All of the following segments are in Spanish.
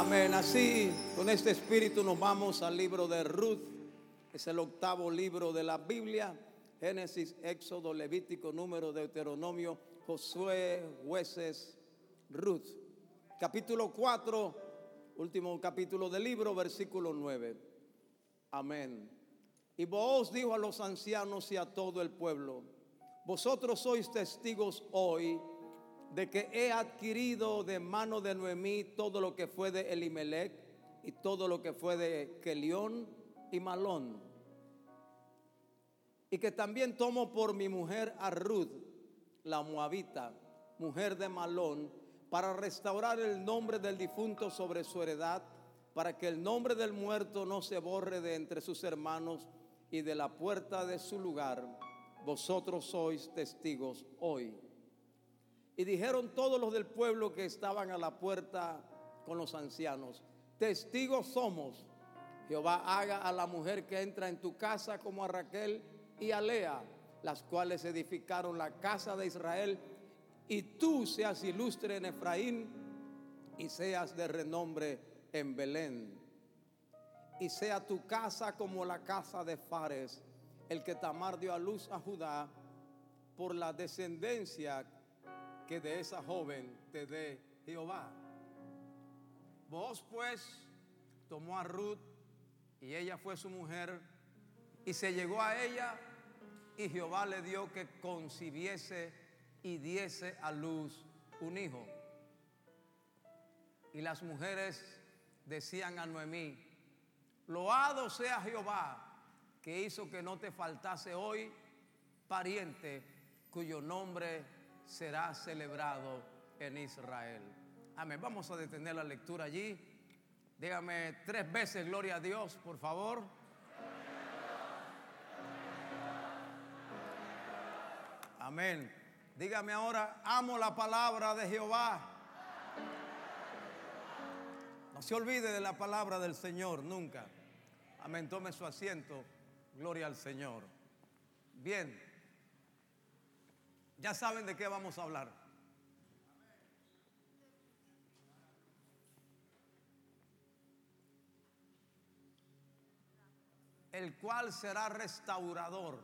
Amén. Así, con este espíritu nos vamos al libro de Ruth. Es el octavo libro de la Biblia. Génesis, Éxodo, Levítico, Número, Deuteronomio, Josué, Jueces, Ruth. Capítulo 4, último capítulo del libro, versículo 9. Amén. Y vos dijo a los ancianos y a todo el pueblo, vosotros sois testigos hoy de que he adquirido de mano de Noemí todo lo que fue de Elimelech y todo lo que fue de Kelión y Malón. Y que también tomo por mi mujer a Ruth, la moabita, mujer de Malón, para restaurar el nombre del difunto sobre su heredad, para que el nombre del muerto no se borre de entre sus hermanos y de la puerta de su lugar. Vosotros sois testigos hoy. Y dijeron todos los del pueblo que estaban a la puerta con los ancianos, testigos somos. Jehová haga a la mujer que entra en tu casa como a Raquel y a Lea, las cuales edificaron la casa de Israel, y tú seas ilustre en Efraín y seas de renombre en Belén. Y sea tu casa como la casa de Fares, el que Tamar dio a luz a Judá por la descendencia que de esa joven te dé Jehová. Vos pues tomó a Ruth y ella fue su mujer y se llegó a ella y Jehová le dio que concibiese y diese a luz un hijo. Y las mujeres decían a Noemí, loado sea Jehová que hizo que no te faltase hoy pariente cuyo nombre será celebrado en Israel. Amén. Vamos a detener la lectura allí. Dígame tres veces gloria a Dios, por favor. Amén. Dígame ahora, amo la palabra de Jehová. No se olvide de la palabra del Señor, nunca. Amén. Tome su asiento. Gloria al Señor. Bien. Ya saben de qué vamos a hablar. El cual será restaurador.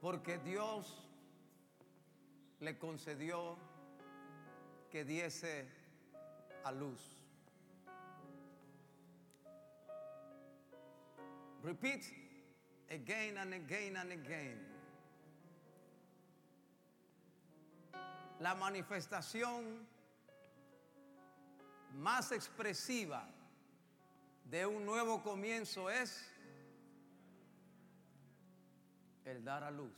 Porque Dios le concedió que diese a luz. Repeat again and again and again. La manifestación más expresiva de un nuevo comienzo es el dar a luz,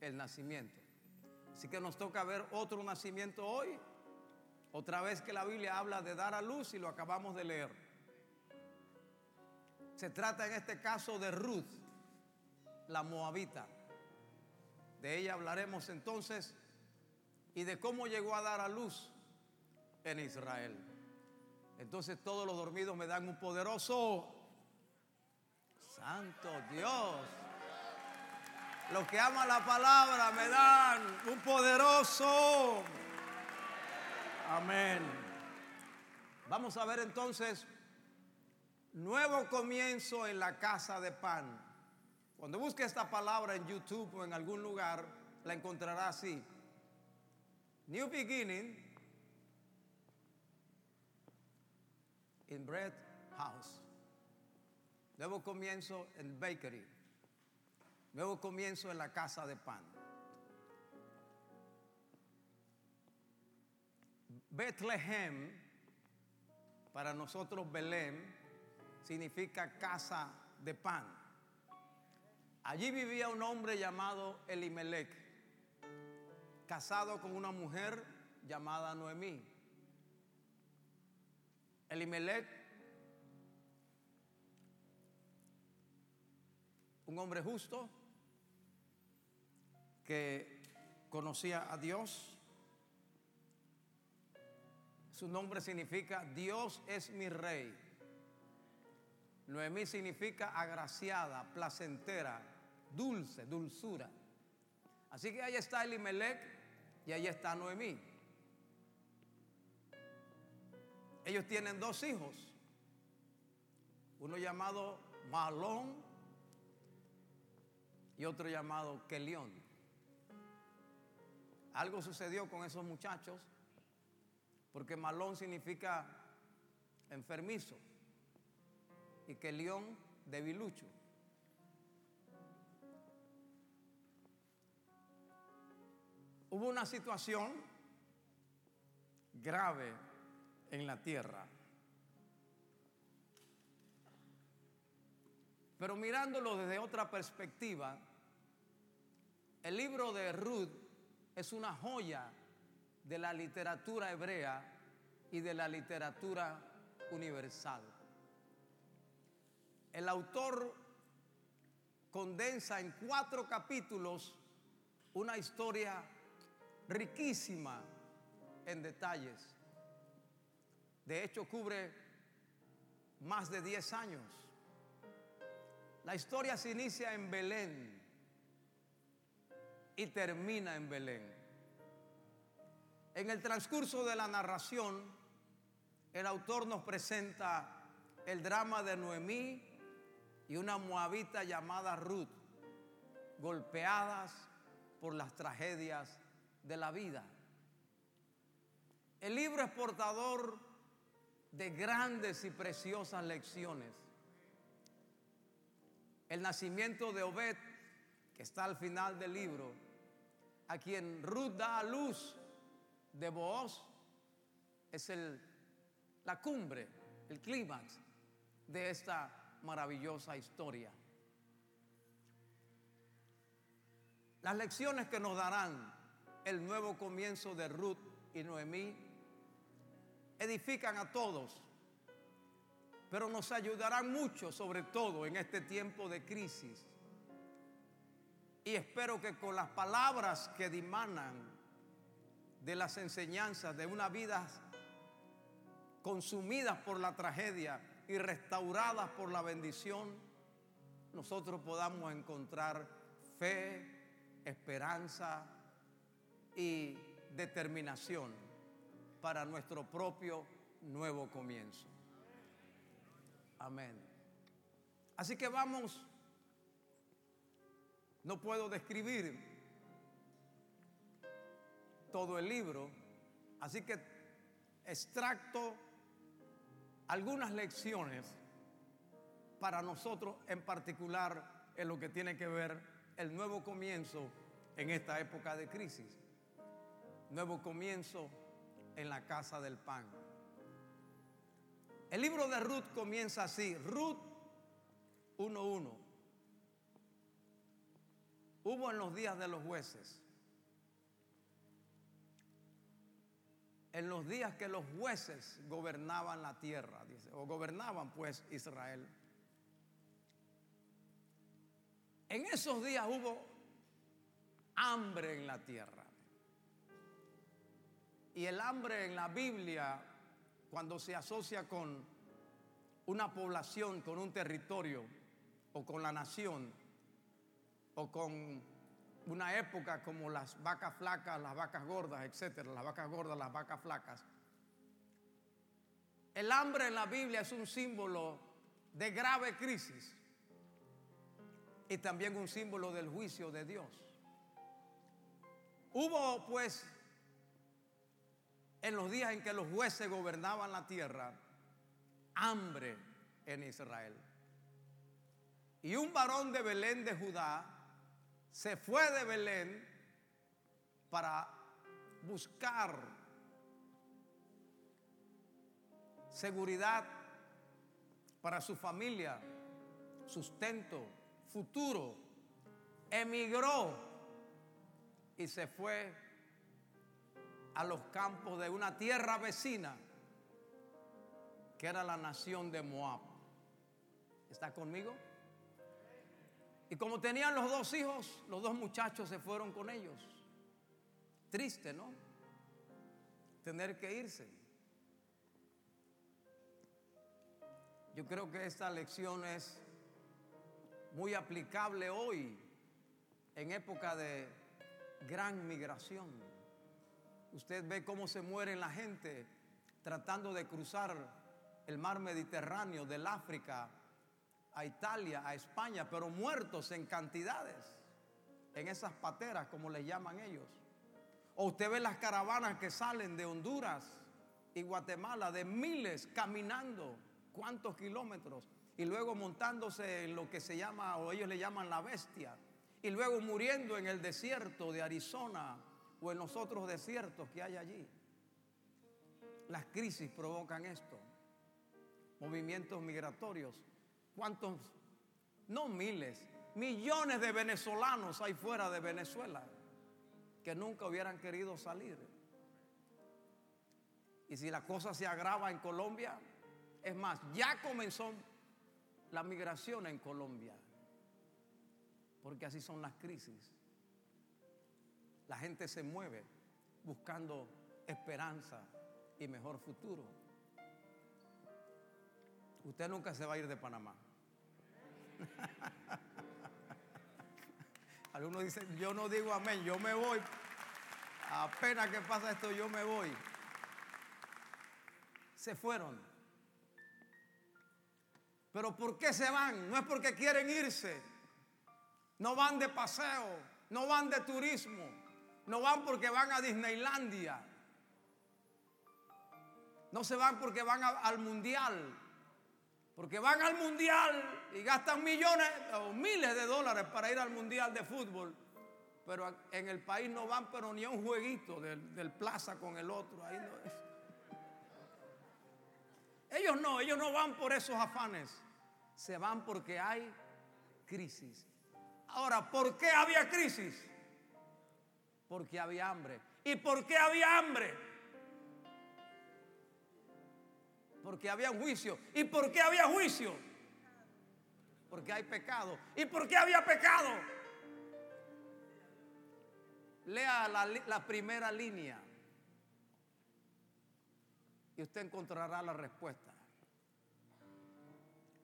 el nacimiento. Así que nos toca ver otro nacimiento hoy. Otra vez que la Biblia habla de dar a luz y lo acabamos de leer. Se trata en este caso de Ruth, la moabita. De ella hablaremos entonces y de cómo llegó a dar a luz en Israel. Entonces todos los dormidos me dan un poderoso Santo Dios. Los que aman la palabra me dan un poderoso. Amén. Vamos a ver entonces nuevo comienzo en la casa de pan. Cuando busque esta palabra en YouTube o en algún lugar, la encontrará así. New beginning in bread house. Nuevo comienzo en bakery. Nuevo comienzo en la casa de pan. Bethlehem, para nosotros Belén, significa casa de pan. Allí vivía un hombre llamado Elimelech casado con una mujer llamada Noemí. Elimelech, un hombre justo que conocía a Dios. Su nombre significa Dios es mi rey. Noemí significa agraciada, placentera, dulce, dulzura. Así que ahí está Elimelech y ahí está Noemí. Ellos tienen dos hijos, uno llamado Malón y otro llamado Kelión. Algo sucedió con esos muchachos porque Malón significa enfermizo y Kelión debilucho. Hubo una situación grave en la tierra. Pero mirándolo desde otra perspectiva, el libro de Ruth es una joya de la literatura hebrea y de la literatura universal. El autor condensa en cuatro capítulos una historia riquísima en detalles. De hecho, cubre más de 10 años. La historia se inicia en Belén y termina en Belén. En el transcurso de la narración, el autor nos presenta el drama de Noemí y una moabita llamada Ruth, golpeadas por las tragedias de la vida. El libro es portador de grandes y preciosas lecciones. El nacimiento de Obed, que está al final del libro, a quien Ruth da a luz de Booz, es el, la cumbre, el clímax de esta maravillosa historia. Las lecciones que nos darán el nuevo comienzo de Ruth y Noemí edifican a todos, pero nos ayudarán mucho, sobre todo en este tiempo de crisis. Y espero que con las palabras que dimanan de las enseñanzas de una vida consumidas por la tragedia y restauradas por la bendición, nosotros podamos encontrar fe, esperanza y determinación para nuestro propio nuevo comienzo. Amén. Así que vamos, no puedo describir todo el libro, así que extracto algunas lecciones para nosotros en particular en lo que tiene que ver el nuevo comienzo en esta época de crisis. Nuevo comienzo en la casa del pan. El libro de Ruth comienza así, Ruth 1.1. Hubo en los días de los jueces, en los días que los jueces gobernaban la tierra, o gobernaban pues Israel. En esos días hubo hambre en la tierra. Y el hambre en la Biblia, cuando se asocia con una población, con un territorio, o con la nación, o con una época como las vacas flacas, las vacas gordas, etcétera, las vacas gordas, las vacas flacas. El hambre en la Biblia es un símbolo de grave crisis y también un símbolo del juicio de Dios. Hubo pues en los días en que los jueces gobernaban la tierra, hambre en Israel. Y un varón de Belén de Judá se fue de Belén para buscar seguridad para su familia, sustento, futuro. Emigró y se fue a los campos de una tierra vecina, que era la nación de Moab. ¿Está conmigo? Y como tenían los dos hijos, los dos muchachos se fueron con ellos. Triste, ¿no? Tener que irse. Yo creo que esta lección es muy aplicable hoy, en época de gran migración. Usted ve cómo se mueren la gente tratando de cruzar el mar Mediterráneo del África a Italia, a España, pero muertos en cantidades, en esas pateras, como les llaman ellos. O usted ve las caravanas que salen de Honduras y Guatemala, de miles caminando, cuántos kilómetros, y luego montándose en lo que se llama, o ellos le llaman la bestia, y luego muriendo en el desierto de Arizona o en los otros desiertos que hay allí. Las crisis provocan esto, movimientos migratorios ¿Cuántos? No miles, millones de venezolanos hay fuera de Venezuela que nunca hubieran querido salir. Y si la cosa se agrava en Colombia, es más, ya comenzó la migración en Colombia, porque así son las crisis. La gente se mueve buscando esperanza y mejor futuro. Usted nunca se va a ir de Panamá. Algunos dicen, yo no digo amén, yo me voy. Apenas que pasa esto, yo me voy. Se fueron. Pero ¿por qué se van? No es porque quieren irse. No van de paseo, no van de turismo, no van porque van a Disneylandia. No se van porque van al mundial. Porque van al mundial y gastan millones o miles de dólares para ir al mundial de fútbol. Pero en el país no van, pero ni a un jueguito del, plaza con el otro. Ahí no. Ellos no, ellos no van por esos afanes. Se van porque hay crisis. Ahora, ¿por qué había crisis? Porque había hambre. ¿Y por qué había hambre? Porque había juicio. ¿Y por qué había juicio? Porque hay pecado. ¿Y por qué había pecado? Lea la, la primera línea y usted encontrará la respuesta.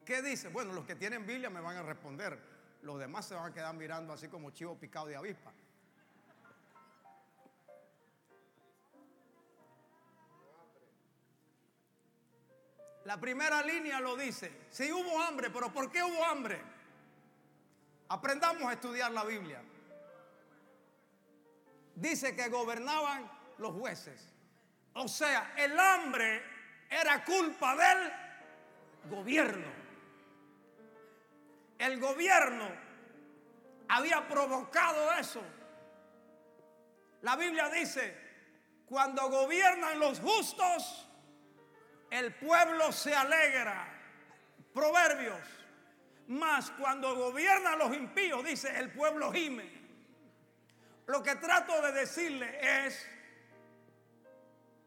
¿Qué dice? Bueno, los que tienen Biblia me van a responder. Los demás se van a quedar mirando así como chivo picado de avispa. La primera línea lo dice. Si hubo hambre, pero ¿por qué hubo hambre? Aprendamos a estudiar la Biblia. Dice que gobernaban los jueces. O sea, el hambre era culpa del gobierno. El gobierno había provocado eso. La Biblia dice, cuando gobiernan los justos, el pueblo se alegra. Proverbios. Más cuando gobiernan los impíos, dice, el pueblo gime. Lo que trato de decirle es,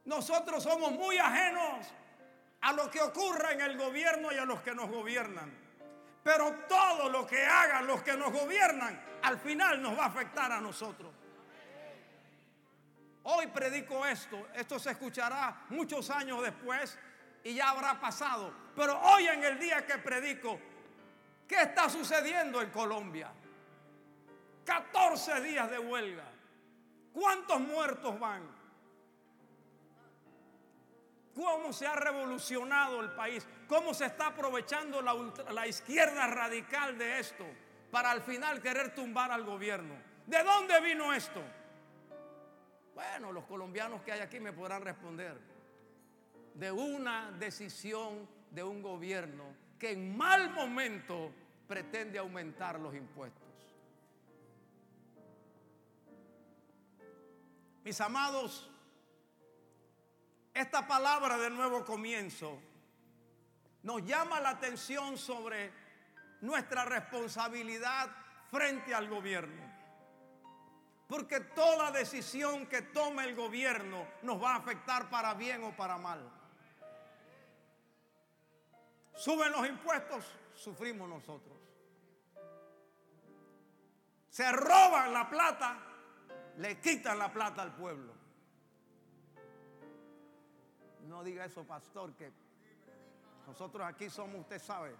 nosotros somos muy ajenos a lo que ocurra en el gobierno y a los que nos gobiernan. Pero todo lo que hagan los que nos gobiernan, al final nos va a afectar a nosotros. Hoy predico esto, esto se escuchará muchos años después y ya habrá pasado. Pero hoy en el día que predico, ¿qué está sucediendo en Colombia? 14 días de huelga. ¿Cuántos muertos van? ¿Cómo se ha revolucionado el país? ¿Cómo se está aprovechando la, la izquierda radical de esto para al final querer tumbar al gobierno? ¿De dónde vino esto? Bueno, los colombianos que hay aquí me podrán responder de una decisión de un gobierno que en mal momento pretende aumentar los impuestos. Mis amados, esta palabra de nuevo comienzo nos llama la atención sobre nuestra responsabilidad frente al gobierno. Porque toda decisión que tome el gobierno nos va a afectar para bien o para mal. Suben los impuestos, sufrimos nosotros. Se roban la plata, le quitan la plata al pueblo. No diga eso, pastor, que nosotros aquí somos, usted sabe.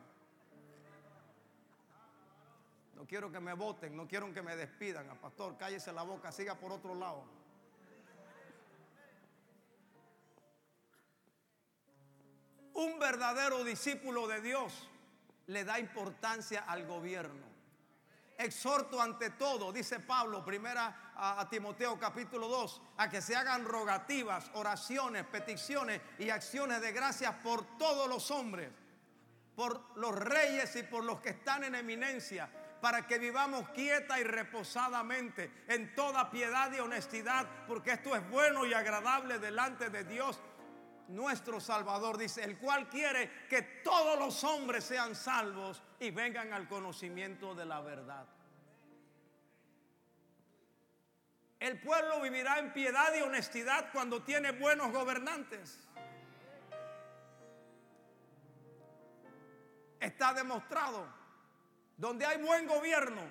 No quiero que me voten, no quiero que me despidan. Pastor, cállese la boca, siga por otro lado. Un verdadero discípulo de Dios le da importancia al gobierno. Exhorto ante todo, dice Pablo, primera a, Timoteo capítulo 2, a que se hagan rogativas, oraciones, peticiones y acciones de gracias por todos los hombres, por los reyes y por los que están en eminencia, para que vivamos quieta y reposadamente en toda piedad y honestidad, porque esto es bueno y agradable delante de Dios nuestro Salvador, dice, el cual quiere que todos los hombres sean salvos y vengan al conocimiento de la verdad. El pueblo vivirá en piedad y honestidad cuando tiene buenos gobernantes. Está demostrado. Donde hay buen gobierno,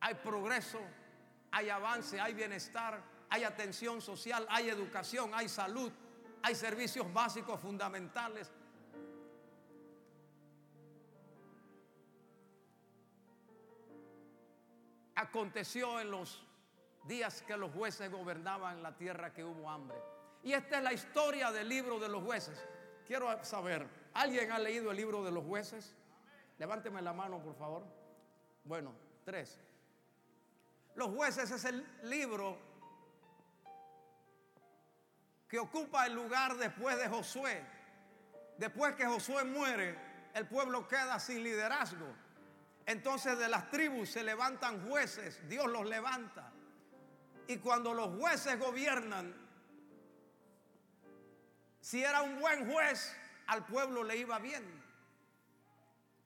hay progreso, hay avance, hay bienestar, hay atención social, hay educación, hay salud, hay servicios básicos fundamentales. Aconteció en los días que los jueces gobernaban la tierra que hubo hambre. Y esta es la historia del libro de los jueces. Quiero saber, ¿alguien ha leído el libro de los jueces? Levánteme la mano, por favor. Bueno, tres. Los jueces es el libro que ocupa el lugar después de Josué. Después que Josué muere, el pueblo queda sin liderazgo. Entonces de las tribus se levantan jueces, Dios los levanta. Y cuando los jueces gobiernan, si era un buen juez, al pueblo le iba bien.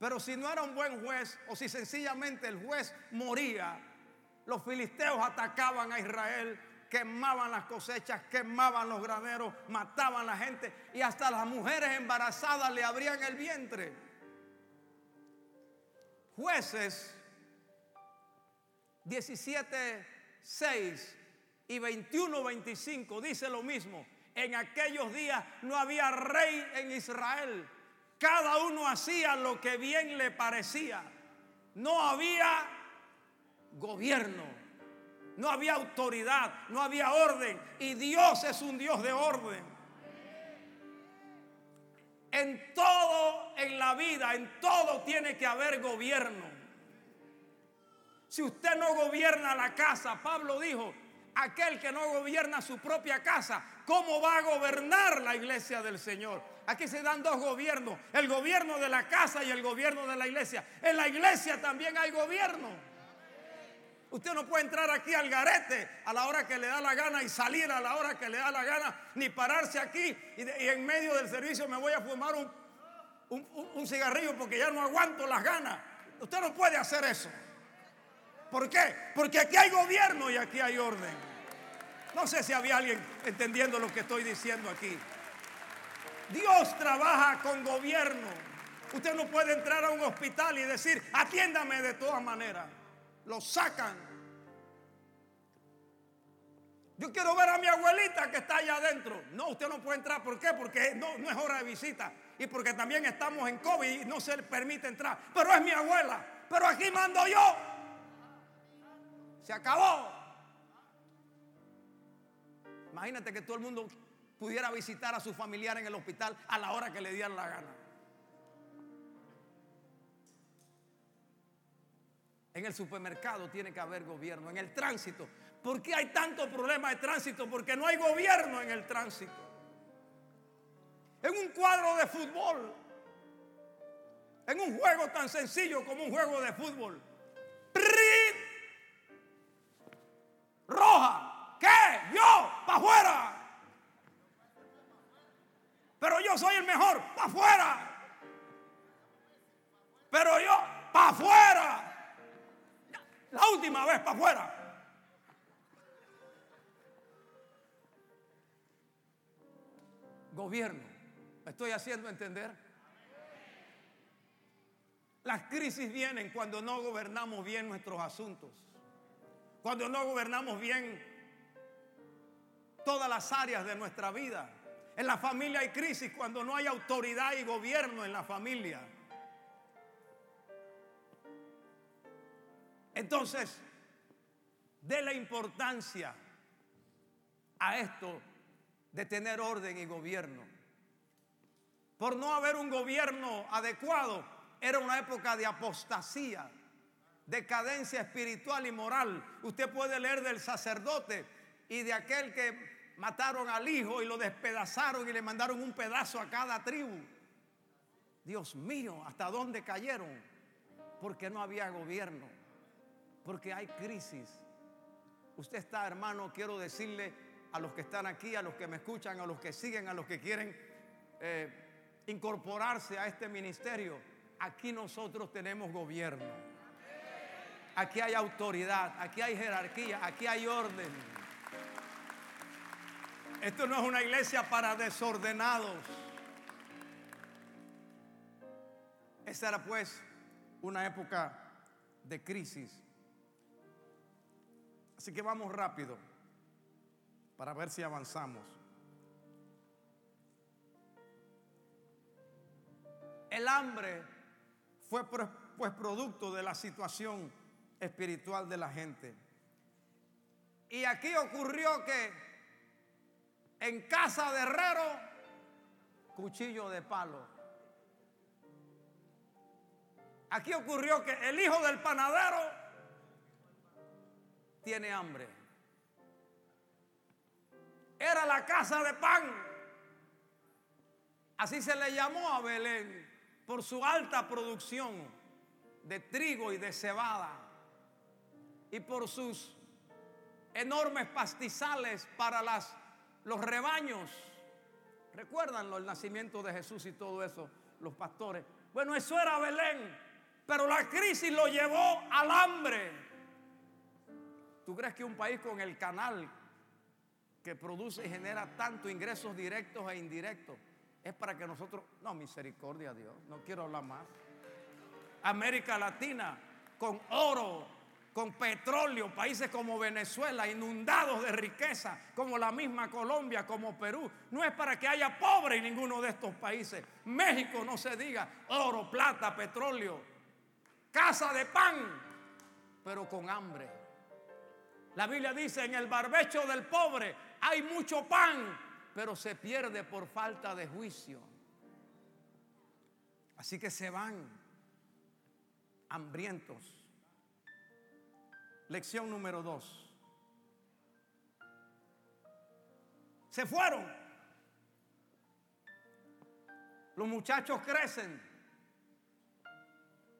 Pero si no era un buen juez, o si sencillamente el juez moría, los filisteos atacaban a Israel quemaban las cosechas, quemaban los graneros, mataban a la gente y hasta las mujeres embarazadas le abrían el vientre. Jueces 17, 6 y 21, 25 dice lo mismo. En aquellos días no había rey en Israel. Cada uno hacía lo que bien le parecía. No había gobierno no había autoridad, no había orden. Y Dios es un Dios de orden. En todo en la vida, en todo tiene que haber gobierno. Si usted no gobierna la casa, Pablo dijo, aquel que no gobierna su propia casa, ¿cómo va a gobernar la iglesia del Señor? Aquí se dan dos gobiernos, el gobierno de la casa y el gobierno de la iglesia. En la iglesia también hay gobierno. Usted no puede entrar aquí al garete a la hora que le da la gana y salir a la hora que le da la gana, ni pararse aquí y, en medio del servicio me voy a fumar un, un, cigarrillo porque ya no aguanto las ganas. Usted no puede hacer eso. ¿Por qué? Porque aquí hay gobierno y aquí hay orden. No sé si había alguien entendiendo lo que estoy diciendo aquí. Dios trabaja con gobierno. Usted no puede entrar a un hospital y decir, atiéndame de todas maneras lo sacan. Yo quiero ver a mi abuelita que está allá adentro. No, usted no puede entrar. ¿Por qué? Porque no, no es hora de visita. Y porque también estamos en COVID y no se le permite entrar. Pero es mi abuela. Pero aquí mando yo. Se acabó. Imagínate que todo el mundo pudiera visitar a su familiar en el hospital a la hora que le dieran la gana. En el supermercado tiene que haber gobierno, en el tránsito. ¿Por qué hay tanto problema de tránsito? Porque no hay gobierno en el tránsito. En un cuadro de fútbol, en un juego tan sencillo como un juego de fútbol. Roja. ¿Qué? Yo, para afuera. Pero yo soy el mejor, para afuera. Pero yo, para afuera. La última vez para afuera. Gobierno. ¿Me estoy haciendo entender? Las crisis vienen cuando no gobernamos bien nuestros asuntos. Cuando no gobernamos bien todas las áreas de nuestra vida. En la familia hay crisis cuando no hay autoridad y gobierno en la familia. Entonces, de la importancia a esto de tener orden y gobierno. Por no haber un gobierno adecuado, era una época de apostasía, decadencia espiritual y moral. Usted puede leer del sacerdote y de aquel que mataron al hijo y lo despedazaron y le mandaron un pedazo a cada tribu. Dios mío, ¿hasta dónde cayeron? Porque no había gobierno, porque hay crisis. Usted está, hermano, quiero decirle a los que están aquí, a los que me escuchan, a los que siguen, a los que quieren eh, incorporarse a este ministerio. Aquí nosotros tenemos gobierno. Aquí hay autoridad, aquí hay jerarquía, aquí hay orden. Esto no es una iglesia para desordenados. Esta era pues una época de crisis. Así que vamos rápido para ver si avanzamos. El hambre fue pues producto de la situación espiritual de la gente. Y aquí ocurrió que en casa de herrero, cuchillo de palo. Aquí ocurrió que el hijo del panadero tiene hambre. Era la casa de pan. Así se le llamó a Belén por su alta producción de trigo y de cebada y por sus enormes pastizales para las, los rebaños. ¿Recuerdan el nacimiento de Jesús y todo eso? Los pastores. Bueno, eso era Belén. Pero la crisis lo llevó al hambre. ¿Tú crees que un país con el canal que produce y genera tanto ingresos directos e indirectos es para que nosotros, no, misericordia Dios, no quiero hablar más. América Latina con oro, con petróleo, países como Venezuela inundados de riqueza, como la misma Colombia, como Perú. No es para que haya pobre en ninguno de estos países. México no se diga oro, plata, petróleo casa de pan, pero con hambre. La Biblia dice, en el barbecho del pobre hay mucho pan, pero se pierde por falta de juicio. Así que se van hambrientos. Lección número dos. Se fueron. Los muchachos crecen.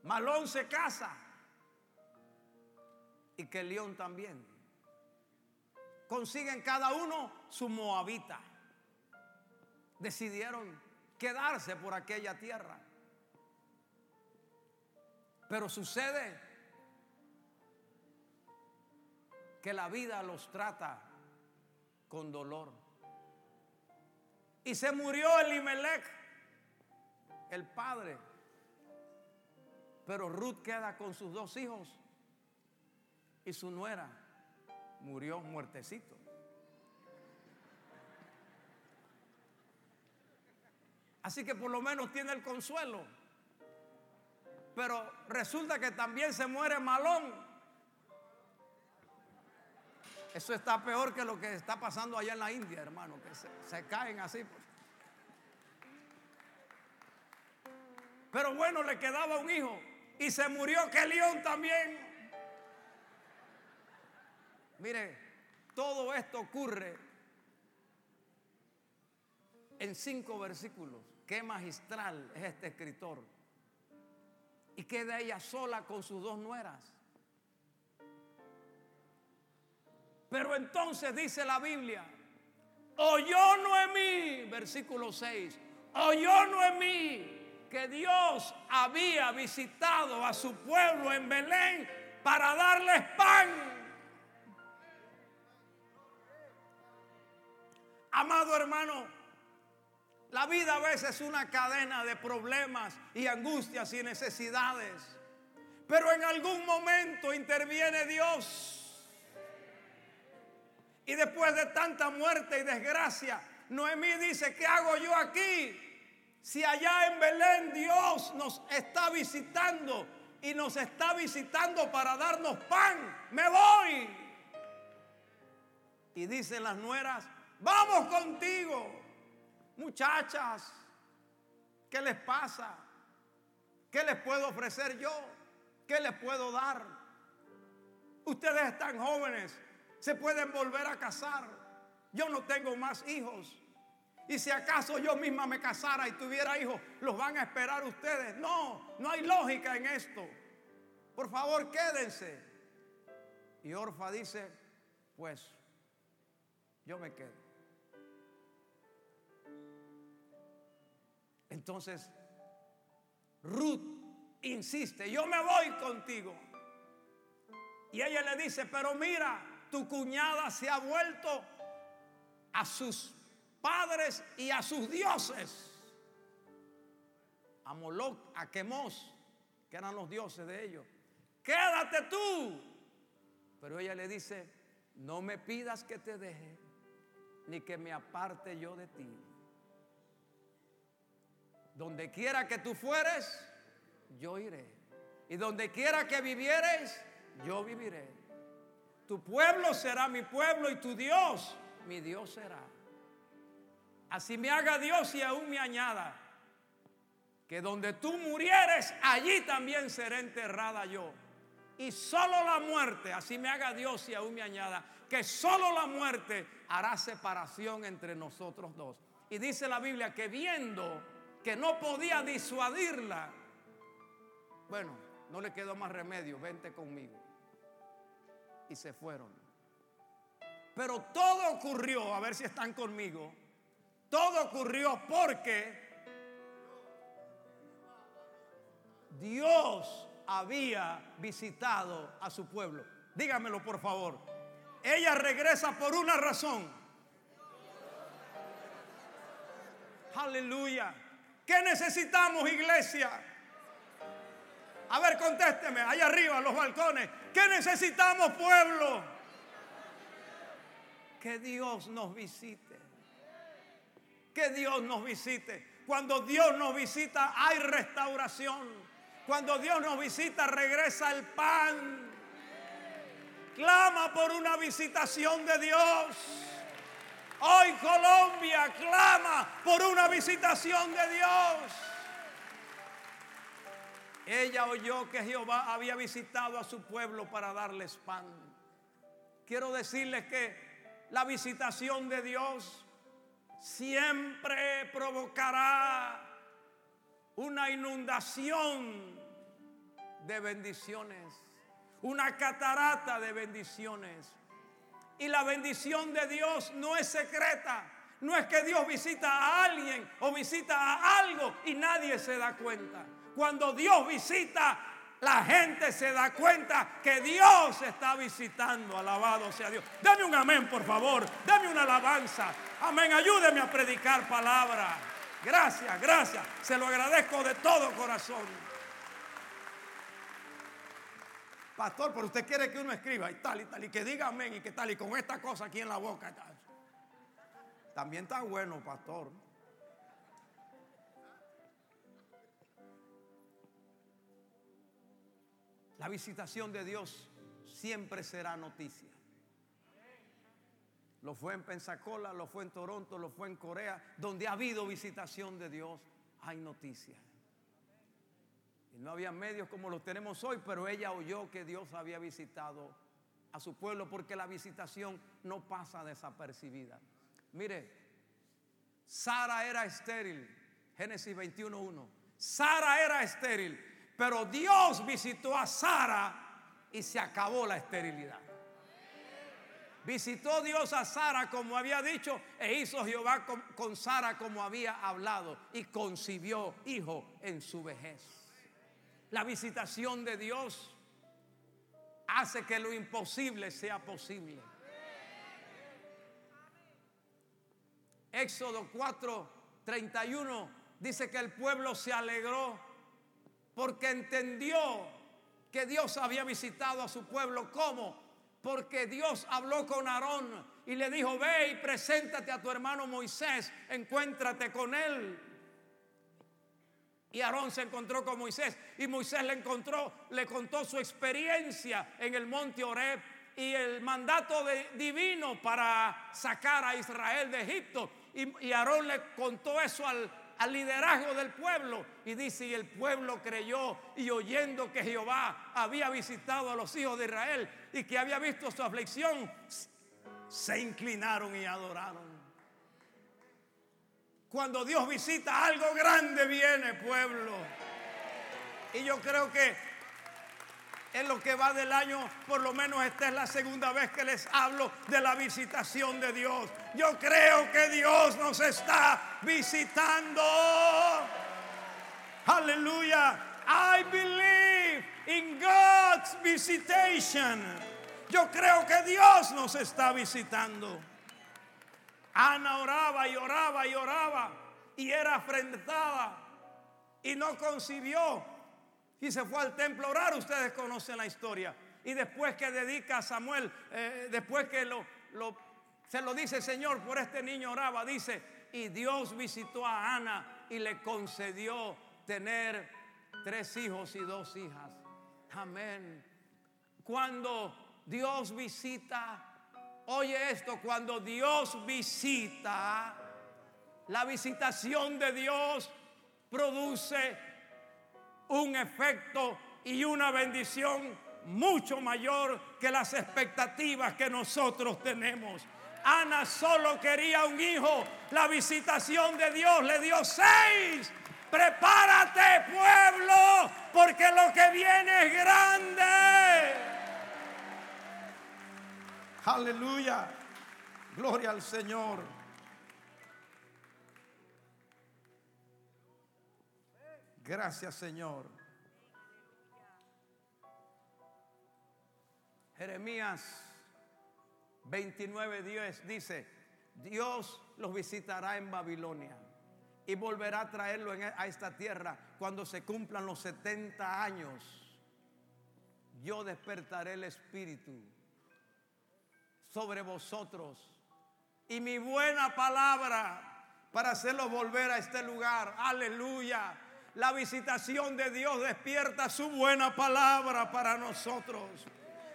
Malón se casa. Y que León también. Consiguen cada uno su moabita. Decidieron quedarse por aquella tierra. Pero sucede que la vida los trata con dolor. Y se murió Elimelech, el padre pero Ruth queda con sus dos hijos y su nuera murió muertecito. Así que por lo menos tiene el consuelo. Pero resulta que también se muere Malón. Eso está peor que lo que está pasando allá en la India, hermano, que se, caen así. Pero bueno, le quedaba un hijo y se murió que león también. Mire, todo esto ocurre en cinco versículos. Qué magistral es este escritor. Y queda ella sola con sus dos nueras. Pero entonces dice la Biblia, oyó Noemí, versículo 6, oyó Noemí que Dios había visitado a su pueblo en Belén para darles pan. Amado hermano, la vida a veces es una cadena de problemas y angustias y necesidades. Pero en algún momento interviene Dios. Y después de tanta muerte y desgracia, Noemí dice, ¿qué hago yo aquí? Si allá en Belén Dios nos está visitando y nos está visitando para darnos pan, me voy. Y dicen las nueras, vamos contigo. Muchachas, ¿qué les pasa? ¿Qué les puedo ofrecer yo? ¿Qué les puedo dar? Ustedes están jóvenes, se pueden volver a casar. Yo no tengo más hijos. Y si acaso yo misma me casara y tuviera hijos, los van a esperar ustedes. No, no hay lógica en esto. Por favor, quédense. Y Orfa dice, pues yo me quedo. Entonces, Ruth insiste, yo me voy contigo. Y ella le dice, pero mira, tu cuñada se ha vuelto a sus padres y a sus dioses. A Moloch, a Quemos, que eran los dioses de ellos. Quédate tú. Pero ella le dice, no me pidas que te deje, ni que me aparte yo de ti. Donde quiera que tú fueres, yo iré. Y donde quiera que vivieres, yo viviré. Tu pueblo será mi pueblo y tu Dios, mi Dios será. Así me haga Dios y aún me añada. Que donde tú murieres, allí también seré enterrada yo. Y solo la muerte, así me haga Dios y aún me añada, que solo la muerte hará separación entre nosotros dos. Y dice la Biblia que viendo que no podía disuadirla, bueno, no le quedó más remedio, vente conmigo. Y se fueron. Pero todo ocurrió, a ver si están conmigo, todo ocurrió porque Dios había visitado a su pueblo. Dígamelo por favor. Ella regresa por una razón. Aleluya. ¿Qué necesitamos, iglesia? A ver, contésteme, allá arriba, los balcones. ¿Qué necesitamos, pueblo? Que Dios nos visite que Dios nos visite. Cuando Dios nos visita hay restauración. Cuando Dios nos visita regresa el pan. Clama por una visitación de Dios. Hoy Colombia clama por una visitación de Dios. Ella oyó que Jehová había visitado a su pueblo para darles pan. Quiero decirles que la visitación de Dios siempre provocará una inundación de bendiciones, una catarata de bendiciones. Y la bendición de Dios no es secreta. No es que Dios visita a alguien o visita a algo y nadie se da cuenta. Cuando Dios visita, la gente se da cuenta que Dios está visitando. Alabado sea Dios. Dame un amén, por favor. Dame una alabanza. Amén. Ayúdeme a predicar palabra. Gracias, gracias. Se lo agradezco de todo corazón. Pastor, pero usted quiere que uno escriba y tal y tal, y que diga amén y que tal, y con esta cosa aquí en la boca. También está bueno, pastor. La visitación de Dios siempre será noticia. Lo fue en Pensacola, lo fue en Toronto, lo fue en Corea, donde ha habido visitación de Dios, hay noticias. Y no había medios como los tenemos hoy, pero ella oyó que Dios había visitado a su pueblo porque la visitación no pasa desapercibida. Mire, Sara era estéril, Génesis 21.1. Sara era estéril, pero Dios visitó a Sara y se acabó la esterilidad. Visitó Dios a Sara como había dicho e hizo Jehová con, Sara como había hablado y concibió hijo en su vejez. La visitación de Dios hace que lo imposible sea posible. Éxodo 4, 31 dice que el pueblo se alegró porque entendió que Dios había visitado a su pueblo. ¿Cómo? Porque Dios habló con Aarón y le dijo, ve y preséntate a tu hermano Moisés, encuéntrate con él. Y Aarón se encontró con Moisés y Moisés le encontró, le contó su experiencia en el monte Oreb y el mandato divino para sacar a Israel de Egipto. Y, Aarón le contó eso al, al liderazgo del pueblo. Y dice, y el pueblo creyó y oyendo que Jehová había visitado a los hijos de Israel y que había visto su aflicción, se inclinaron y adoraron. Cuando Dios visita algo grande viene pueblo. Y yo creo que en lo que va del año, por lo menos esta es la segunda vez que les hablo de la visitación de Dios. Yo creo que Dios nos está visitando. Aleluya. I believe in God's visitation. Yo creo que Dios nos está visitando. Ana oraba y oraba y oraba y era afrentada y no concibió y se fue al templo a orar. Ustedes conocen la historia. Y después que dedica a Samuel, eh, después que lo, se lo dice Señor, por este niño oraba, dice, y Dios visitó a Ana y le concedió tener tres hijos y dos hijas. Amén. Cuando Dios visita Oye esto, cuando Dios visita, la visitación de Dios produce un efecto y una bendición mucho mayor que las expectativas que nosotros tenemos. Ana solo quería un hijo, la visitación de Dios le dio seis. Prepárate pueblo, porque lo que viene es grande. Aleluya. Gloria al Señor. Gracias Señor. Jeremías 29, 10 dice, Dios los visitará en Babilonia y volverá a traerlo a esta tierra cuando se cumplan los 70 años. Yo despertaré el espíritu sobre vosotros y mi buena palabra para hacerlos volver a este lugar. Aleluya. La visitación de Dios despierta su buena palabra para nosotros.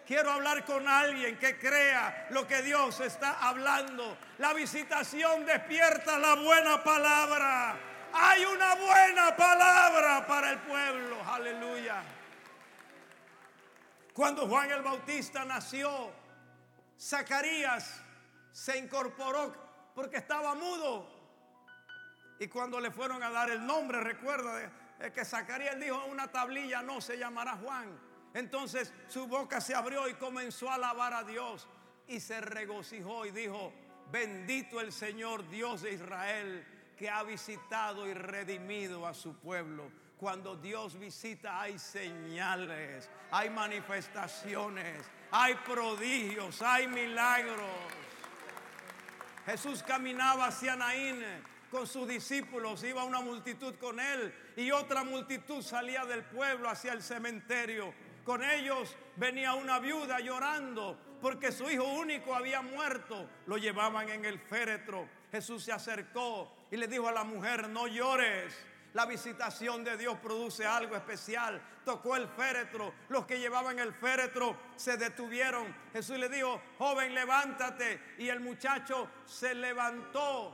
Quiero hablar con alguien que crea lo que Dios está hablando. La visitación despierta la buena palabra. Hay una buena palabra para el pueblo. Aleluya. Cuando Juan el Bautista nació, Zacarías se incorporó porque estaba mudo. Y cuando le fueron a dar el nombre, recuerda que Zacarías dijo una tablilla no se llamará Juan. Entonces su boca se abrió y comenzó a alabar a Dios y se regocijó y dijo, bendito el Señor Dios de Israel que ha visitado y redimido a su pueblo. Cuando Dios visita hay señales, hay manifestaciones, hay prodigios, hay milagros. Jesús caminaba hacia Naín con sus discípulos, iba una multitud con él y otra multitud salía del pueblo hacia el cementerio. Con ellos venía una viuda llorando porque su hijo único había muerto. Lo llevaban en el féretro. Jesús se acercó y le dijo a la mujer, no llores. La visitación de Dios produce algo especial. Tocó el féretro. Los que llevaban el féretro se detuvieron. Jesús le dijo, joven, levántate. Y el muchacho se levantó.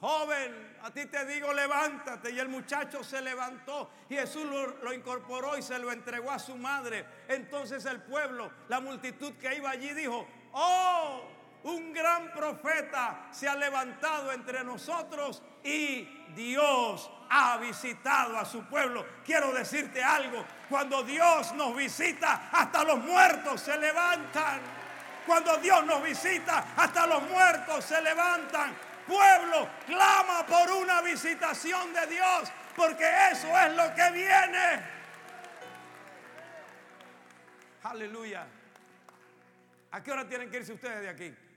Joven, a ti te digo, levántate. Y el muchacho se levantó. Y Jesús lo, incorporó y se lo entregó a su madre. Entonces el pueblo, la multitud que iba allí dijo, oh, un gran profeta se ha levantado entre nosotros y Dios ha visitado a su pueblo. Quiero decirte algo, cuando Dios nos visita, hasta los muertos se levantan. Cuando Dios nos visita, hasta los muertos se levantan. Pueblo, clama por una visitación de Dios, porque eso es lo que viene. Aleluya. ¿A qué hora tienen que irse ustedes de aquí?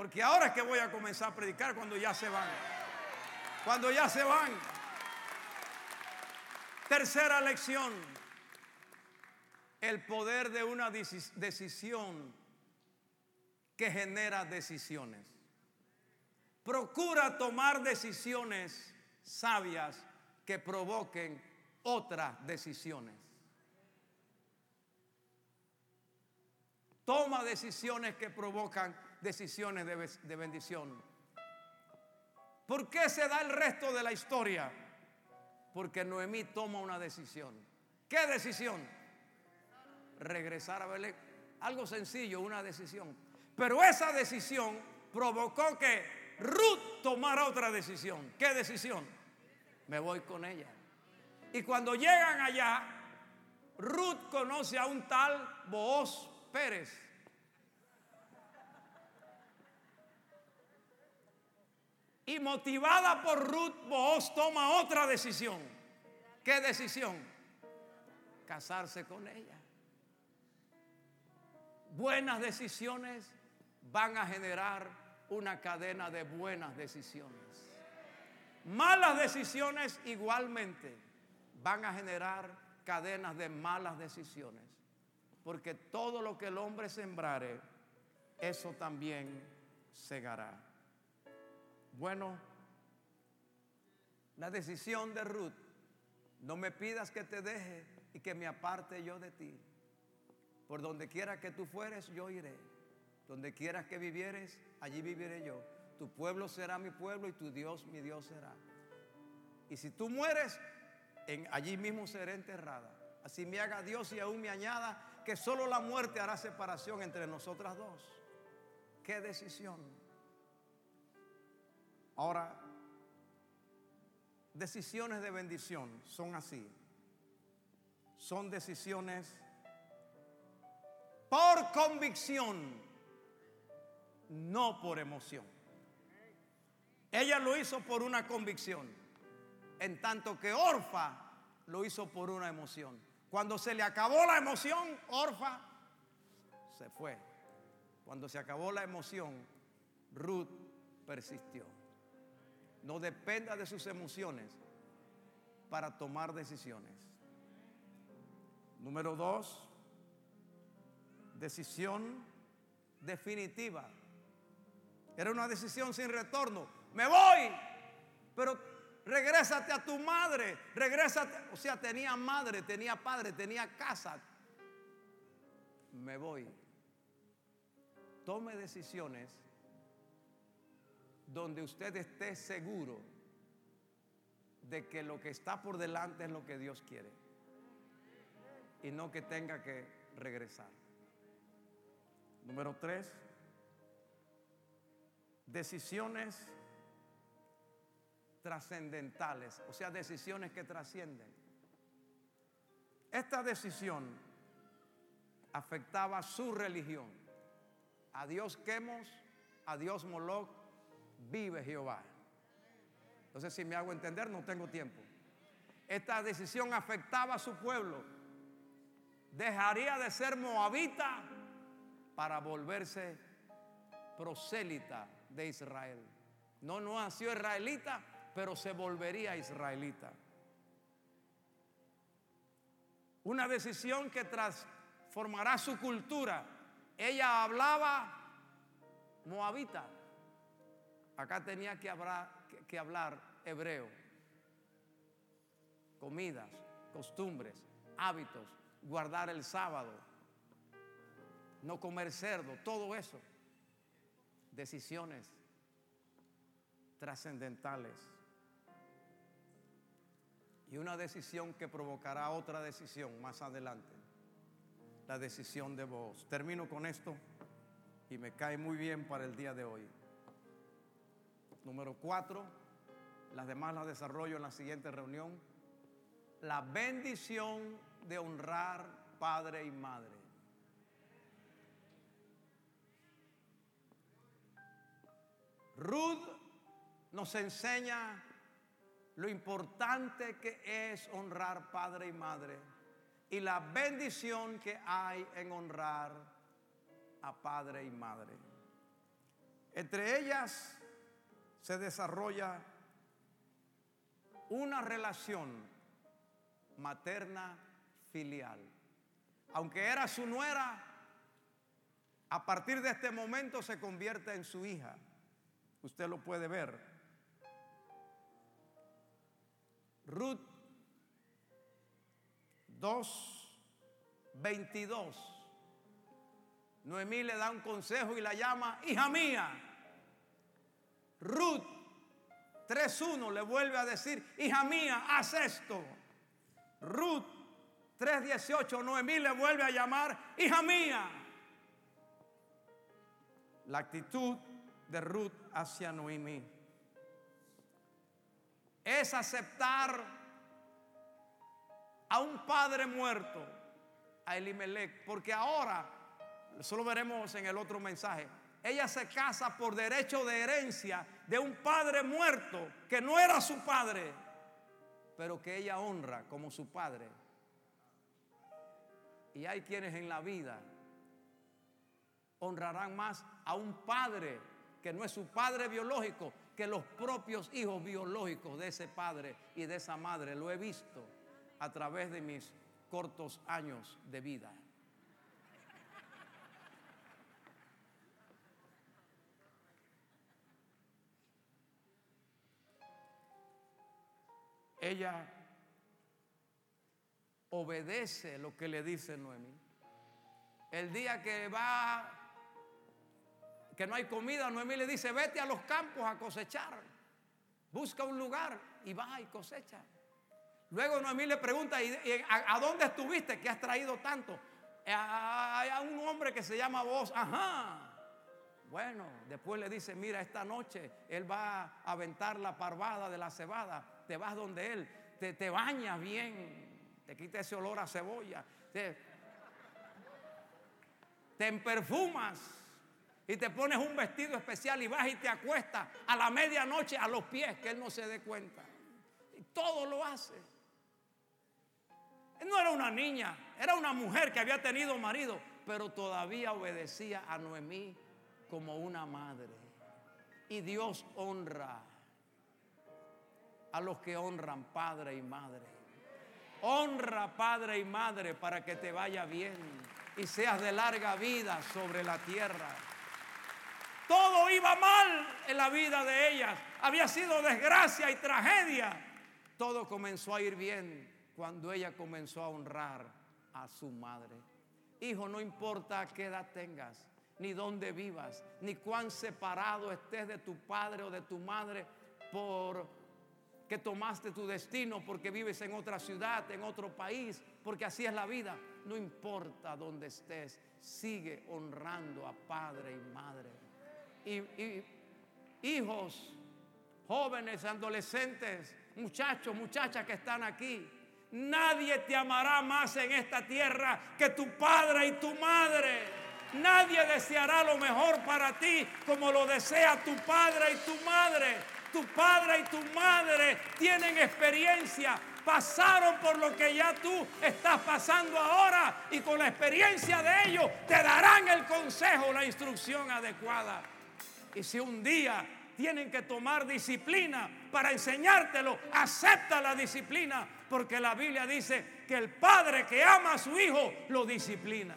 Porque ahora es que voy a comenzar a predicar cuando ya se van. Cuando ya se van. Tercera lección. El poder de una decisión que genera decisiones. Procura tomar decisiones sabias que provoquen otras decisiones. toma decisiones que provocan decisiones de, de bendición. ¿Por qué se da el resto de la historia? Porque Noemí toma una decisión. ¿Qué decisión? Regresar a Belén. Algo sencillo, una decisión. Pero esa decisión provocó que Ruth tomara otra decisión. ¿Qué decisión? Me voy con ella. Y cuando llegan allá, Ruth conoce a un tal Booz Pérez. Y motivada por Ruth, Booz toma otra decisión. ¿Qué decisión? Casarse con ella. Buenas decisiones van a generar una cadena de buenas decisiones. Malas decisiones igualmente van a generar cadenas de malas decisiones. Porque todo lo que el hombre sembrare, eso también segará. Bueno, la decisión de Ruth, no me pidas que te deje y que me aparte yo de ti. Por donde quiera que tú fueres, yo iré. Donde quieras que vivieres, allí viviré yo. Tu pueblo será mi pueblo y tu Dios mi Dios será. Y si tú mueres, allí mismo seré enterrada. Así me haga Dios y aún me añada que solo la muerte hará separación entre nosotras dos. Qué decisión. Ahora, decisiones de bendición son así. Son decisiones por convicción, no por emoción. Ella lo hizo por una convicción, en tanto que Orfa lo hizo por una emoción. Cuando se le acabó la emoción, Orfa se fue. Cuando se acabó la emoción, Ruth persistió. No dependa de sus emociones para tomar decisiones. Número dos, decisión definitiva. Era una decisión sin retorno. Me voy, pero regrésate a tu madre, regrésate. O sea, tenía madre, tenía padre, tenía casa. Me voy. Tome decisiones donde usted esté seguro de que lo que está por delante es lo que Dios quiere y no que tenga que regresar. Número tres, decisiones trascendentales, o sea, decisiones que trascienden. Esta decisión afectaba su religión. A Dios quemos, a Dios Moloch, vive Jehová. Entonces, si me hago entender, no tengo tiempo. Esta decisión afectaba a su pueblo. Dejaría de ser moabita para volverse prosélita de Israel. No, no nació israelita, pero se volvería israelita. Una decisión que transformará su cultura. Ella hablaba moabita. Acá tenía que hablar, hebreo. Comidas, costumbres, hábitos, guardar el sábado, no comer cerdo, todo eso. Decisiones trascendentales. Y una decisión que provocará otra decisión más adelante. La decisión de vos. Termino con esto y me cae muy bien para el día de hoy. Número cuatro, las demás las desarrollo en la siguiente reunión. La bendición de honrar padre y madre. Ruth nos enseña lo importante que es honrar padre y madre y la bendición que hay en honrar a padre y madre. Entre ellas se desarrolla una relación materna filial. Aunque era su nuera, a partir de este momento se convierte en su hija. Usted lo puede ver. Ruth 2, 22. Noemí le da un consejo y la llama hija mía. Ruth 3.1 le vuelve a decir, hija mía, haz esto. Ruth 3.18, Noemí le vuelve a llamar, hija mía. La actitud de Ruth hacia Noemí es aceptar a un padre muerto, a Elimelech, porque ahora, eso lo veremos en el otro mensaje, ella se casa por derecho de herencia de un padre muerto que no era su padre, pero que ella honra como su padre. Y hay quienes en la vida honrarán más a un padre que no es su padre biológico que los propios hijos biológicos de ese padre y de esa madre. Lo he visto a través de mis cortos años de vida. Ella obedece lo que le dice Noemí. El día que va, que no hay comida, Noemí le dice, vete a los campos a cosechar. Busca un lugar y va y cosecha. Luego Noemí le pregunta, a, dónde estuviste que has traído tanto? Hay un hombre que se llama vos, ajá. Bueno, después le dice, mira, esta noche él va a aventar la parvada de la cebada te vas donde Él, te, te bañas bien, te quita ese olor a cebolla, te, te perfumas y te pones un vestido especial y vas y te acuestas a la medianoche a los pies, que Él no se dé cuenta. Y todo lo hace. Él no era una niña, era una mujer que había tenido marido, pero todavía obedecía a Noemí como una madre. Y Dios honra a los que honran padre y madre. Honra padre y madre para que te vaya bien y seas de larga vida sobre la tierra. Todo iba mal en la vida de ellas. Había sido desgracia y tragedia. Todo comenzó a ir bien cuando ella comenzó a honrar a su madre. Hijo, no importa qué edad tengas, ni dónde vivas, ni cuán separado estés de tu padre o de tu madre por que tomaste tu destino porque vives en otra ciudad, en otro país, porque así es la vida. No importa dónde estés, sigue honrando a padre y madre. Y, hijos, jóvenes, adolescentes, muchachos, muchachas que están aquí, nadie te amará más en esta tierra que tu padre y tu madre. Nadie deseará lo mejor para ti como lo desea tu padre y tu madre. Tu padre y tu madre tienen experiencia, pasaron por lo que ya tú estás pasando ahora y con la experiencia de ellos te darán el consejo, la instrucción adecuada. Y si un día tienen que tomar disciplina para enseñártelo, acepta la disciplina, porque la Biblia dice que el padre que ama a su hijo lo disciplina.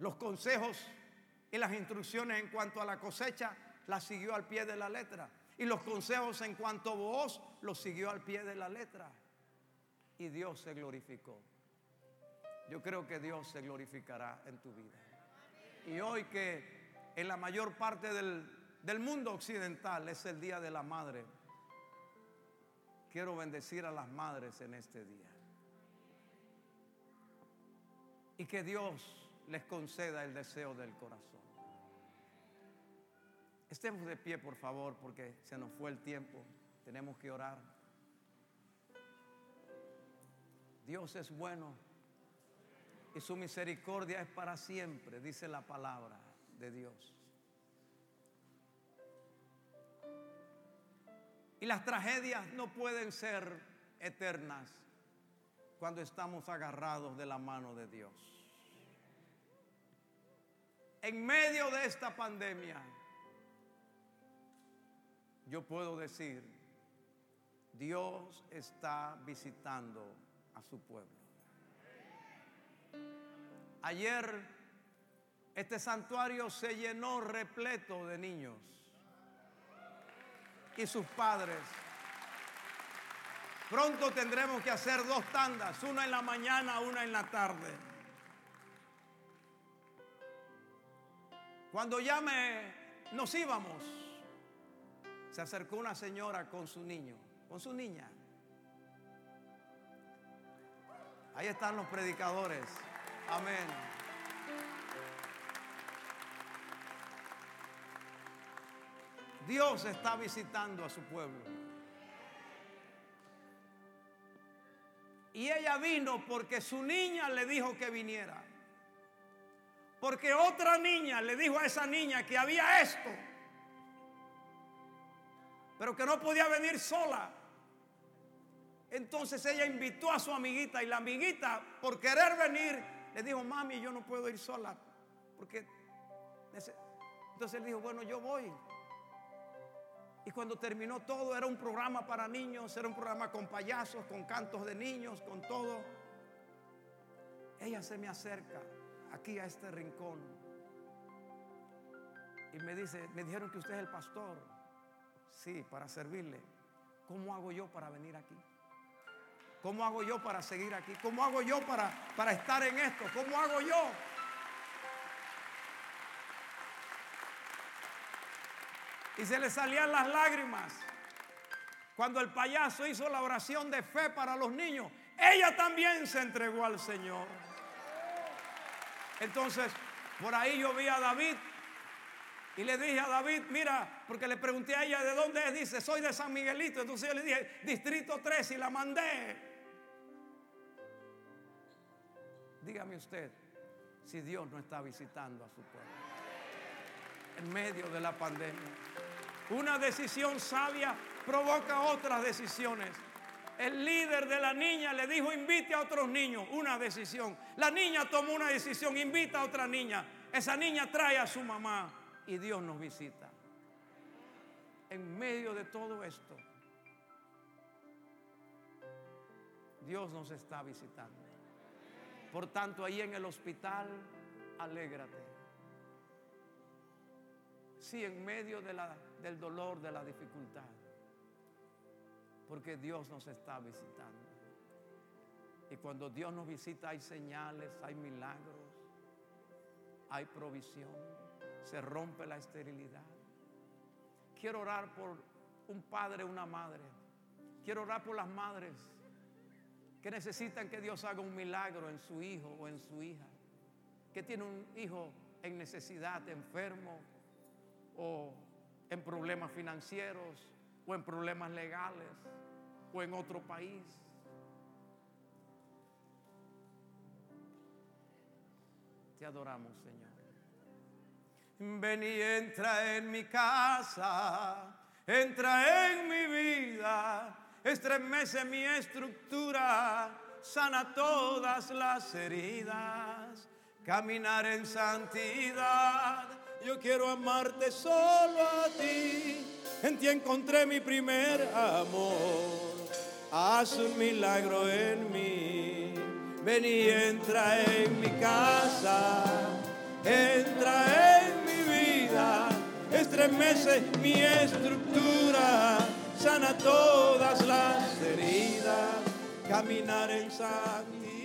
Los consejos y las instrucciones en cuanto a la cosecha las siguió al pie de la letra. Y los consejos en cuanto a vos los siguió al pie de la letra. Y Dios se glorificó. Yo creo que Dios se glorificará en tu vida. Y hoy que en la mayor parte del, del mundo occidental es el Día de la Madre, quiero bendecir a las madres en este día. Y que Dios les conceda el deseo del corazón. Estemos de pie, por favor, porque se nos fue el tiempo. Tenemos que orar. Dios es bueno y su misericordia es para siempre, dice la palabra de Dios. Y las tragedias no pueden ser eternas cuando estamos agarrados de la mano de Dios en medio de esta pandemia, yo puedo decir, Dios está visitando a su pueblo. Ayer este santuario se llenó repleto de niños y sus padres. Pronto tendremos que hacer dos tandas, una en la mañana, una en la tarde. Cuando ya me, nos íbamos, se acercó una señora con su niño, con su niña. Ahí están los predicadores. Amén. Dios está visitando a su pueblo. Y ella vino porque su niña le dijo que viniera. Porque otra niña le dijo a esa niña que había esto. Pero que no podía venir sola. Entonces ella invitó a su amiguita y la amiguita, por querer venir, le dijo, mami, yo no puedo ir sola. Porque... Entonces él dijo, bueno, yo voy. Y cuando terminó todo, era un programa para niños, era un programa con payasos, con cantos de niños, con todo. Ella se me acerca aquí a este rincón y me dice, me dijeron que usted es el pastor. Sí, para servirle. ¿Cómo hago yo para venir aquí? ¿Cómo hago yo para seguir aquí? ¿Cómo hago yo para, para estar en esto? ¿Cómo hago yo? y se le salían las lágrimas. Cuando el payaso hizo la oración de fe para los niños, ella también se entregó al Señor. Entonces, por ahí yo vi a David y le dije a David, mira, porque le pregunté a ella de dónde es, dice, soy de San Miguelito. Entonces yo le dije, Distrito 3 y la mandé. Dígame usted si Dios no está visitando a su pueblo en medio de la pandemia. Una decisión sabia provoca otras decisiones. El líder de la niña le dijo, invite a otros niños. Una decisión. La niña tomó una decisión, invita a otra niña. Esa niña trae a su mamá y Dios nos visita. En medio de todo esto, Dios nos está visitando. Por tanto, ahí en el hospital, alégrate. Sí, en medio del dolor, de la dificultad. Porque Dios nos está visitando. Y cuando Dios nos visita hay señales, hay milagros, hay provisión, se rompe la esterilidad. Quiero orar por un padre, una madre. Quiero orar por las madres que necesitan que Dios haga un milagro en su hijo o en su hija. Que tiene un hijo en necesidad, enfermo o en problemas financieros o en problemas legales o en otro país. Te adoramos, Señor. Ven y entra en mi casa, entra en mi vida, estremece mi estructura, sana todas las heridas, caminar en santidad yo quiero amarte solo a ti. En ti encontré mi primer amor. Haz un milagro en mí. Ven y entra en mi casa. Entra en mi vida. Estremece mi estructura. Sana todas las heridas. Caminar en sangre